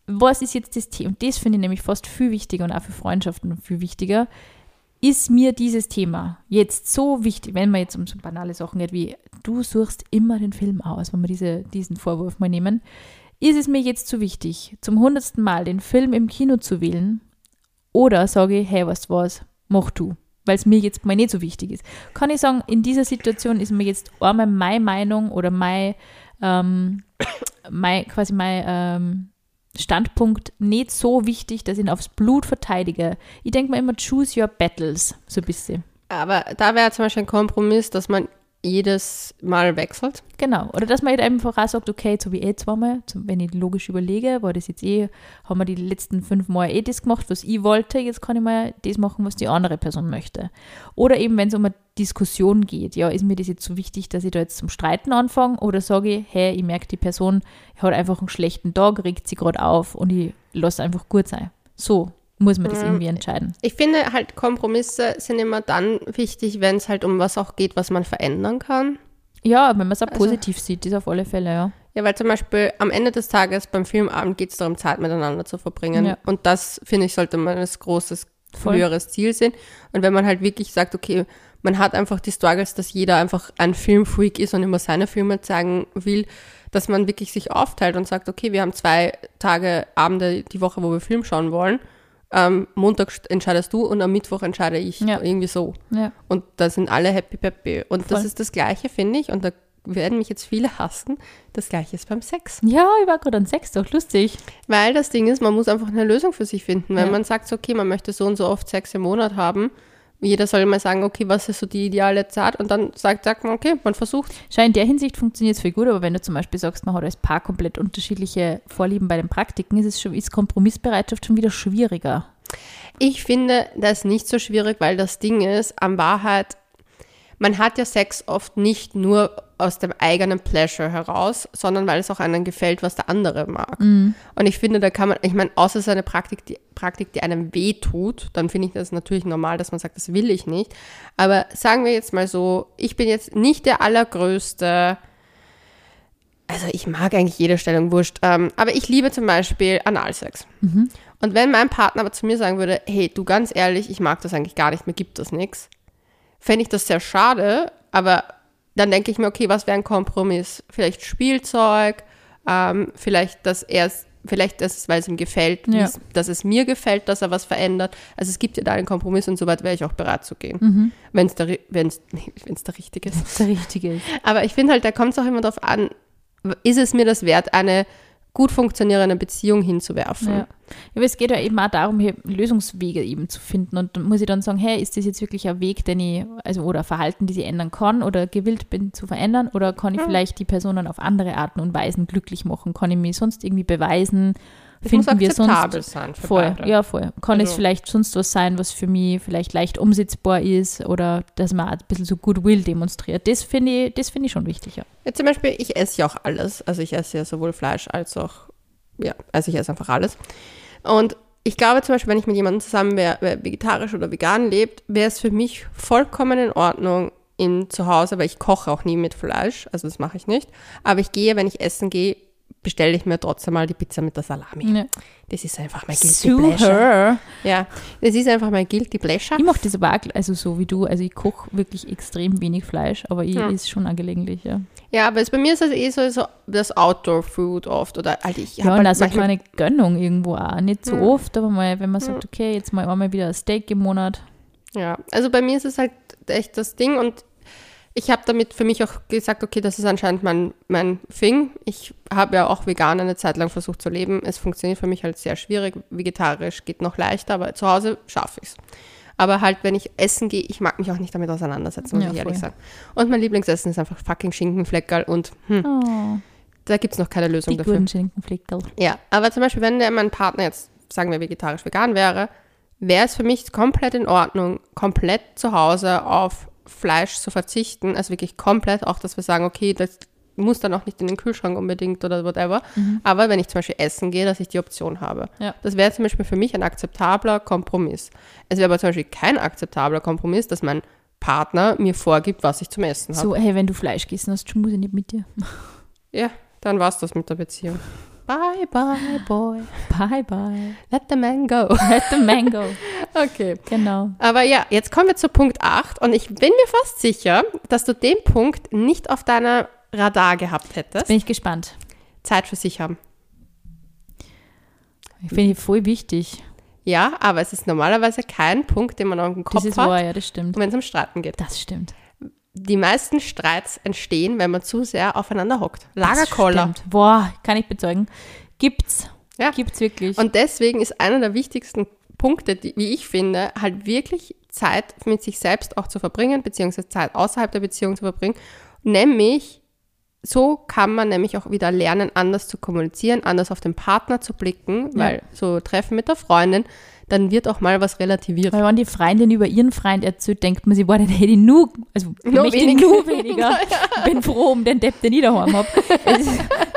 was ist jetzt das Thema? Und das finde ich nämlich fast viel wichtiger und auch für Freundschaften viel wichtiger. Ist mir dieses Thema jetzt so wichtig, wenn man jetzt um so banale Sachen geht wie du suchst immer den Film aus, wenn wir diese, diesen Vorwurf mal nehmen, ist es mir jetzt so wichtig, zum hundertsten Mal den Film im Kino zu wählen oder sage ich, hey, was was, mach du, weil es mir jetzt mal nicht so wichtig ist. Kann ich sagen, in dieser Situation ist mir jetzt einmal meine Meinung oder mein, ähm, mein quasi mein ähm, Standpunkt nicht so wichtig, dass ich ihn aufs Blut verteidige. Ich denke mir immer, choose your battles, so ein bisschen. Aber da wäre zum Beispiel ein Kompromiss, dass man jedes Mal wechselt. Genau. Oder dass man halt einfach auch sagt, okay, jetzt habe ich eh zweimal, wenn ich logisch überlege, war das jetzt eh, haben wir die letzten fünf Mal eh das gemacht, was ich wollte, jetzt kann ich mal das machen, was die andere Person möchte. Oder eben, wenn es um eine Diskussion geht, ja, ist mir das jetzt so wichtig, dass ich da jetzt zum Streiten anfange oder sage ich, hey, ich merke, die Person hat einfach einen schlechten Tag, regt sie gerade auf und ich lasse einfach gut sein. So muss man das Mhm. irgendwie entscheiden. Ich finde halt, Kompromisse sind immer dann wichtig, wenn es halt um was auch geht, was man verändern kann. Ja, wenn man es auch Also- positiv sieht, das auf alle Fälle, ja. Ja, weil zum Beispiel am Ende des Tages beim Filmabend geht es darum, Zeit miteinander zu verbringen. Ja. Und das, finde ich, sollte man als großes, Voll. höheres Ziel sehen. Und wenn man halt wirklich sagt, okay, man hat einfach die Struggles, dass jeder einfach ein Filmfreak ist und immer seine Filme zeigen will, dass man wirklich sich aufteilt und sagt, okay, wir haben zwei Tage, Abende die Woche, wo wir Film schauen wollen. Ähm, Montag st- entscheidest du und am Mittwoch entscheide ich. Ja. Irgendwie so. Ja. Und da sind alle happy peppy. Und das Voll. ist das Gleiche, finde ich. Und da werden mich jetzt viele hassen. Das Gleiche ist beim Sex. Ja, ich war gerade an Sex, doch lustig. Weil das Ding ist, man muss einfach eine Lösung für sich finden. Wenn Ja. man sagt, okay, man möchte so und so oft Sex im Monat haben, jeder soll mal sagen, okay, was ist so die ideale Zeit? Und dann sagt, sagt man, okay, man versucht. Schau, in der Hinsicht funktioniert es viel gut, aber wenn du zum Beispiel sagst, man hat als Paar komplett unterschiedliche Vorlieben bei den Praktiken, ist es schon, ist Kompromissbereitschaft schon wieder schwieriger. Ich finde das nicht so schwierig, weil das Ding ist, an Wahrheit, man hat ja Sex oft nicht nur aus dem eigenen Pleasure heraus, sondern weil es auch einem gefällt, was der andere mag. Und ich finde, da kann man, ich meine, außer es ist eine Praktik, die, Praktik, die einem weh tut, dann finde ich das natürlich normal, dass man sagt, das will ich nicht. Aber sagen wir jetzt mal so, ich bin jetzt nicht der allergrößte, also ich mag eigentlich jede Stellung, wurscht, ähm, aber ich liebe zum Beispiel Analsex. Und wenn mein Partner aber zu mir sagen würde, hey, du ganz ehrlich, ich mag das eigentlich gar nicht, mir gibt das nichts, fände ich das sehr schade, aber dann denke ich mir, okay, was wäre ein Kompromiss? Vielleicht Spielzeug, ähm, vielleicht, dass er es, vielleicht ist es, weil es ihm gefällt, Ja. dass es mir gefällt, dass er was verändert. Also es gibt ja da einen Kompromiss und so weit wäre ich auch bereit zu gehen, wenn es der, wenn's, wenn's der richtige ist. Der richtige ist. Aber ich finde halt, da kommt es auch immer darauf an, ist es mir das wert, eine gut funktionierende Beziehung hinzuwerfen? Ja. Aber es geht ja eben auch darum, hier Lösungswege eben zu finden. Und dann muss ich dann sagen, hey, ist das jetzt wirklich ein Weg, den ich, also oder Verhalten, die ich ändern kann oder gewillt bin zu verändern? Oder kann ich vielleicht die Personen auf andere Arten und Weisen glücklich machen? Kann ich mich sonst irgendwie beweisen? Es muss Finden wir sonst sein für Voll, beide. ja, voll. Kann es Also- vielleicht sonst was sein, was für mich vielleicht leicht umsetzbar ist oder dass man auch ein bisschen so Goodwill demonstriert. Das finde ich, das finde ich schon wichtig, ja. Ja, zum Beispiel, ich esse ja auch alles. Also ich esse ja sowohl Fleisch als auch, ja, also ich esse einfach alles. Und ich glaube zum Beispiel, wenn ich mit jemandem zusammen wäre, wer vegetarisch oder vegan lebt, wäre es für mich vollkommen in Ordnung in zu Hause, weil ich koche auch nie mit Fleisch, also das mache ich nicht. Aber ich gehe, wenn ich essen gehe, bestelle ich mir trotzdem mal die Pizza mit der Salami. ja. Das ist einfach mein Guilty Pleasure. Super. Ja, das ist einfach mein Guilty Pleasure. Ich mache das aber auch, also so wie du, also ich koche wirklich extrem wenig Fleisch, aber ich Ja. ist schon auch gelegentlich, ja. Ja, aber es, bei mir ist das eh so, so das Outdoor-Food oft. Oder halt ich Ja, und halt also manchmal- kleine Gönnung irgendwo auch. Nicht so Ja. oft, aber mal, wenn man sagt, okay, jetzt mal einmal wieder ein Steak im Monat. Ja, also bei mir ist es halt echt das Ding und ich habe damit für mich auch gesagt, okay, das ist anscheinend mein, mein Thing. Ich habe ja auch vegan eine Zeit lang versucht zu leben. Es funktioniert für mich halt sehr schwierig. Vegetarisch geht noch leichter, aber zu Hause schaffe ich es. Aber halt, wenn ich essen gehe, ich mag mich auch nicht damit auseinandersetzen, muss Ja, ich ehrlich voll. sagen. Und mein Lieblingsessen ist einfach fucking Schinkenfleckerl und hm, Oh, da gibt es noch keine Lösung die dafür. guten Schinkenflickerl. Ja, aber zum Beispiel, wenn der mein Partner jetzt, sagen wir, vegetarisch-vegan wäre, wäre es für mich komplett in Ordnung, komplett zu Hause auf Fleisch zu verzichten. Also wirklich komplett, auch dass wir sagen, okay, das muss dann auch nicht in den Kühlschrank unbedingt oder whatever. Aber wenn ich zum Beispiel essen gehe, dass ich die Option habe. Ja. Das wäre zum Beispiel für mich ein akzeptabler Kompromiss. Es wäre aber zum Beispiel kein akzeptabler Kompromiss, dass mein Partner mir vorgibt, was ich zum Essen habe. So, hey, wenn du Fleisch gegessen hast, muss ich nicht mit dir. Ja, dann war's das mit der Beziehung. Bye, bye, boy. Bye, bye. Let the man go. Let the mango. Okay. Genau. Aber ja, jetzt kommen wir zu Punkt 8 und ich bin mir fast sicher, dass du den Punkt nicht auf deiner Radar gehabt hättest. Bin ich gespannt. Zeit für sich haben. Ich finde voll wichtig. Ja, aber es ist normalerweise kein Punkt, den man auf dem Das Kopf ist hat, wahr, ja, das stimmt. wenn es um Streiten geht. Das stimmt. Die meisten Streits entstehen, wenn man zu sehr aufeinander hockt. Lagerkoller. Boah, kann ich bezeugen. Gibt's. Ja. Gibt's wirklich. Und deswegen ist einer der wichtigsten Punkte, die, wie ich finde, halt wirklich Zeit mit sich selbst auch zu verbringen, beziehungsweise Zeit außerhalb der Beziehung zu verbringen. Nämlich, so kann man nämlich auch wieder lernen, anders zu kommunizieren, anders auf den Partner zu blicken, Ja. weil so Treffen mit der Freundin, dann wird auch mal was relativiert. Weil wenn die Freundin über ihren Freund erzählt, denkt man sich, boah, den hätte ich nur, also ich Nur möchte wenig- nur weniger. Bin froh um den Depp, den ich daheim habe.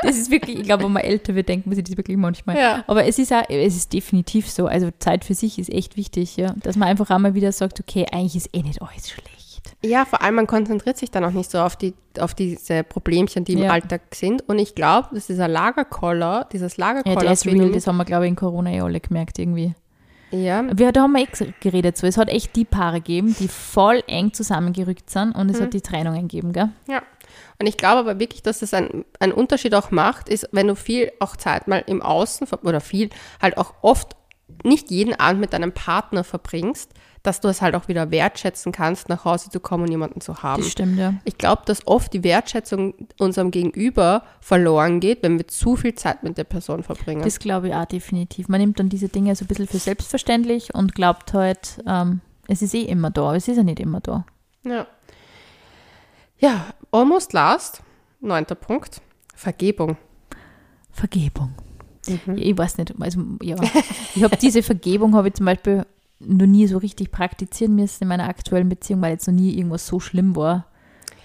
Das ist, wirklich, ich glaube, wenn man älter wird, denkt man sich das wirklich manchmal. Ja. Aber es ist auch, es ist definitiv so. Also Zeit für sich ist echt wichtig, ja. Dass man einfach einmal wieder sagt, okay, eigentlich ist eh nicht alles schlecht. Ja, vor allem man konzentriert sich dann auch nicht so auf, die, auf diese Problemchen, die im Ja. Alltag sind. Und ich glaube, dass dieser Lagerkoller, dieses Ja, der ist Lagerkoller-Feeling, real, das haben wir, glaube ich, in Corona eh alle gemerkt irgendwie. Ja, Wir, da haben wir eh geredet so. Es hat echt die Paare gegeben, die voll eng zusammengerückt sind und es hat die Trennungen gegeben, gell? Ja. Und ich glaube aber wirklich, dass das ein, einen Unterschied auch macht, ist, wenn du viel auch Zeit mal im Außen oder viel halt auch oft nicht jeden Abend mit deinem Partner verbringst, dass du es halt auch wieder wertschätzen kannst, nach Hause zu kommen und jemanden zu haben. Das stimmt, ja. Ich glaube, dass oft die Wertschätzung unserem Gegenüber verloren geht, wenn wir zu viel Zeit mit der Person verbringen. Das glaube ich auch definitiv. Man nimmt dann diese Dinge so ein bisschen für selbstverständlich und glaubt halt, ähm, es ist eh immer da, aber es ist ja nicht immer da. Ja. Ja, almost last. Neunter Punkt. Vergebung. Vergebung. Ich weiß nicht, also ja, ich habe diese Vergebung habe ich zum Beispiel noch nie so richtig praktizieren müssen in meiner aktuellen Beziehung, weil jetzt noch nie irgendwas so schlimm war,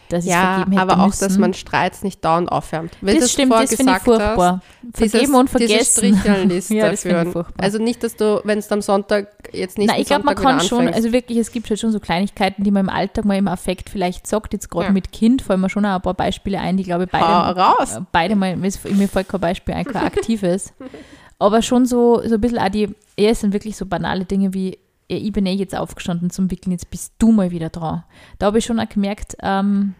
dass ich es Ja, vergeben aber auch, müssen. dass man Streits nicht dauernd aufwärmt. Du das stimmt, das finde ich hast, furchtbar. Dieses- Vergeben und Diese vergessen. Strichelnliste ja, das finde ich furchtbar. Also nicht, dass du, wenn es am Sonntag jetzt nicht Nein, ich glaube, man kann schon, also wirklich, es gibt halt schon so Kleinigkeiten, die man im Alltag mal im Affekt vielleicht sagt. Jetzt gerade Ja. mit Kind fallen mir schon auch ein paar Beispiele ein, die glaube ich beide, raus. äh, beide mal, mir fällt kein Beispiel ein, kein aktives. Aber schon so, so ein bisschen auch die, eher sind wirklich so banale Dinge wie, ja, ich bin eh jetzt aufgestanden zum Wickeln, jetzt bist du mal wieder dran. Da habe ich schon auch gemerkt, ähm,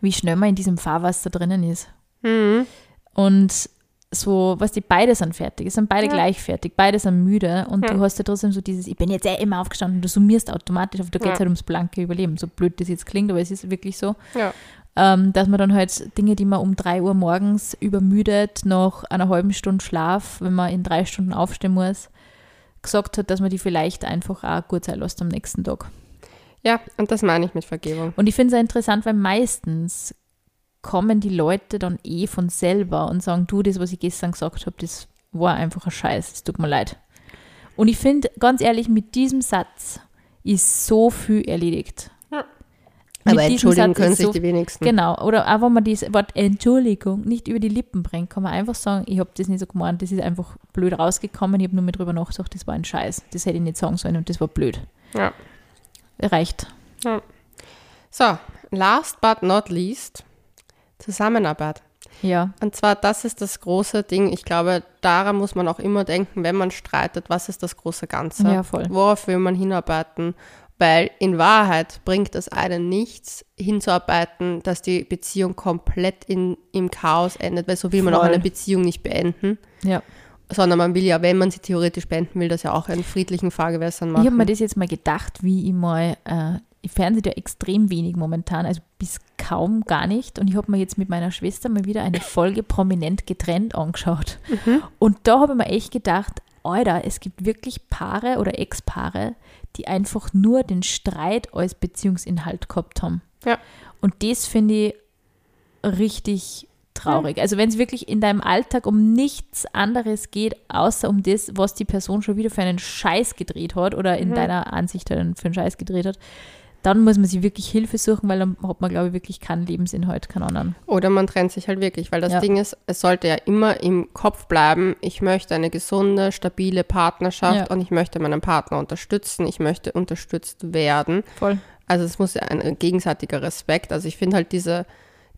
wie schnell man in diesem Fahrwasser drinnen ist. Mhm. Und so, was die beide sind fertig, es sind beide Ja. gleich fertig, beide sind müde und Ja. du hast ja trotzdem so dieses, ich bin jetzt eh immer aufgestanden, du summierst automatisch, aber da geht es halt ums blanke Überleben. So blöd das jetzt klingt, aber es ist wirklich so, Ja. ähm, dass man dann halt Dinge, die man um 3 Uhr morgens übermüdet, nach einer halben Stunde Schlaf, wenn man in drei Stunden aufstehen muss, gesagt hat, dass man die vielleicht einfach auch gut sein lässt am nächsten Tag. ja, und das meine ich mit Vergebung. Und ich finde es auch interessant, weil meistens kommen die Leute dann eh von selber und sagen, du, das, was ich gestern gesagt habe, das war einfach ein Scheiß, es tut mir leid. Und ich finde, ganz ehrlich, mit diesem Satz ist so viel erledigt. Ja. Aber entschuldigen können sich so, die wenigsten. Genau, oder auch wenn man dieses Wort Entschuldigung nicht über die Lippen bringt, kann man einfach sagen, ich habe das nicht so gemeint, das ist einfach blöd rausgekommen, ich habe nur mit drüber nachgedacht, das war ein Scheiß, das hätte ich nicht sagen sollen und das war blöd. Ja. Reicht. So, last but not least, Zusammenarbeit. Ja, Und zwar, das ist das große Ding. Ich glaube, daran muss man auch immer denken, wenn man streitet, was ist das große Ganze? Ja, voll. Worauf will man hinarbeiten? Weil in Wahrheit bringt es einen nichts, hinzuarbeiten, dass die Beziehung komplett in, im Chaos endet, weil so will man auch Voll. eine Beziehung nicht beenden. ja. sondern man will ja, wenn man sie theoretisch beenden will, das ja auch in friedlichen Fahrgewässern machen. Ich habe mir das jetzt mal gedacht, wie ich mal, äh, ich fernseh ja extrem wenig momentan, also bis kaum gar nicht. Und ich habe mir jetzt mit meiner Schwester mal wieder eine Folge prominent getrennt angeschaut. Mhm. Und da habe ich mir echt gedacht, Alter, es gibt wirklich Paare oder Ex-Paare, die einfach nur den Streit als Beziehungsinhalt gehabt haben. Ja. Und das finde ich richtig traurig. Also wenn es wirklich in deinem Alltag um nichts anderes geht, außer um das, was die Person schon wieder für einen Scheiß gedreht hat oder in Mhm. deiner Ansicht für einen Scheiß gedreht hat, dann muss man sich wirklich Hilfe suchen, weil dann hat man, glaube ich, wirklich keinen Lebensinhalt, keinen anderen. Oder man trennt sich halt wirklich, weil das Ja. Ding ist, es sollte ja immer im Kopf bleiben, ich möchte eine gesunde, stabile Partnerschaft Ja. und ich möchte meinen Partner unterstützen, ich möchte unterstützt werden. Voll. Also es muss ja ein gegenseitiger Respekt. Also ich finde halt diese,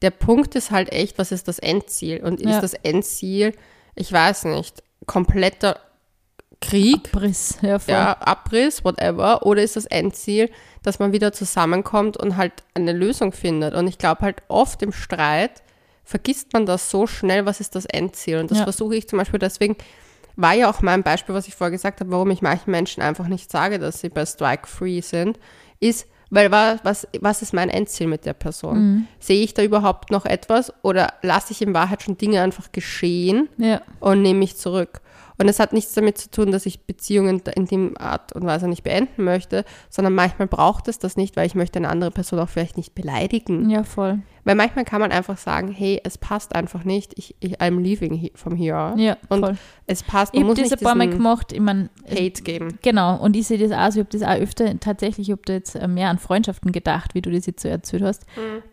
der Punkt ist halt echt, was ist das Endziel? Und ist Ja. das Endziel, ich weiß nicht, kompletter Krieg, Abriss. Ja, voll. ja, Abriss, whatever, oder ist das Endziel, dass man wieder zusammenkommt und halt eine Lösung findet? Und ich glaube halt oft im Streit vergisst man das so schnell, was ist das Endziel? Und das Ja. versuche ich zum Beispiel, deswegen war ja auch mein Beispiel, was ich vorher gesagt habe, warum ich manchen Menschen einfach nicht sage, dass sie bei Strike Free sind, ist, weil wa- was, was ist mein Endziel mit der Person? Mhm. Sehe ich da überhaupt noch etwas oder lasse ich in Wahrheit schon Dinge einfach geschehen Ja. und nehme mich zurück? Und es hat nichts damit zu tun, dass ich Beziehungen in dem Art und Weise nicht beenden möchte, sondern manchmal braucht es das nicht, weil ich möchte eine andere Person auch vielleicht nicht beleidigen. ja, voll. Weil manchmal kann man einfach sagen, hey, es passt einfach nicht, ich, ich I'm leaving he- from here. Ja, Und voll. es passt, Ich man habe muss das nicht ein paar Mal gemacht. Ich meine, Hate geben. Genau, und ich sehe das auch so, ich habe das auch öfter, tatsächlich, ich habe da jetzt äh, mehr an Freundschaften gedacht, wie du das jetzt so erzählt hast.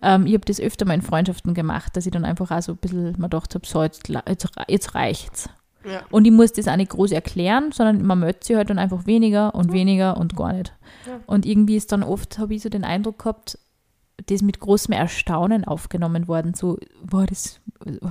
Ähm, ich habe das öfter mal in Freundschaften gemacht, dass ich dann einfach auch so ein bisschen mir gedacht habe, so, jetzt, jetzt, jetzt reicht's. Ja. Und ich muss das auch nicht groß erklären, sondern man möchte sich halt dann einfach weniger und weniger und gar nicht. Ja. Und irgendwie ist dann oft, habe ich so den Eindruck gehabt, das mit großem Erstaunen aufgenommen worden. So, boah, das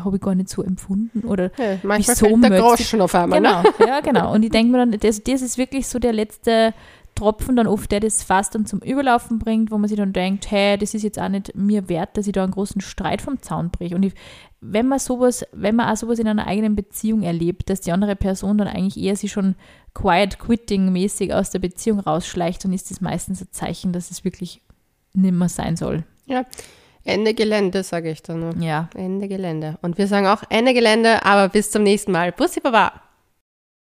habe ich gar nicht so empfunden. Oder Ja, manchmal Wieso fällt der Groschen auf einmal. Ne? Genau, ja, genau. Und ich denke mir dann, das, das ist wirklich so der letzte Tropfen dann oft, der das Fass dann zum Überlaufen bringt, wo man sich dann denkt, hey, das ist jetzt auch nicht mir wert, dass ich da einen großen Streit vom Zaun breche. Und ich, wenn man sowas, wenn man auch sowas in einer eigenen Beziehung erlebt, dass die andere Person dann eigentlich eher sich schon quiet quitting mäßig aus der Beziehung rausschleicht, dann ist das meistens ein Zeichen, dass es wirklich nimmer sein soll. Ja. Ende Gelände, sage ich dann nur. Ja. Ende Gelände. Und wir sagen auch Ende Gelände, aber bis zum nächsten Mal. Bussi Baba.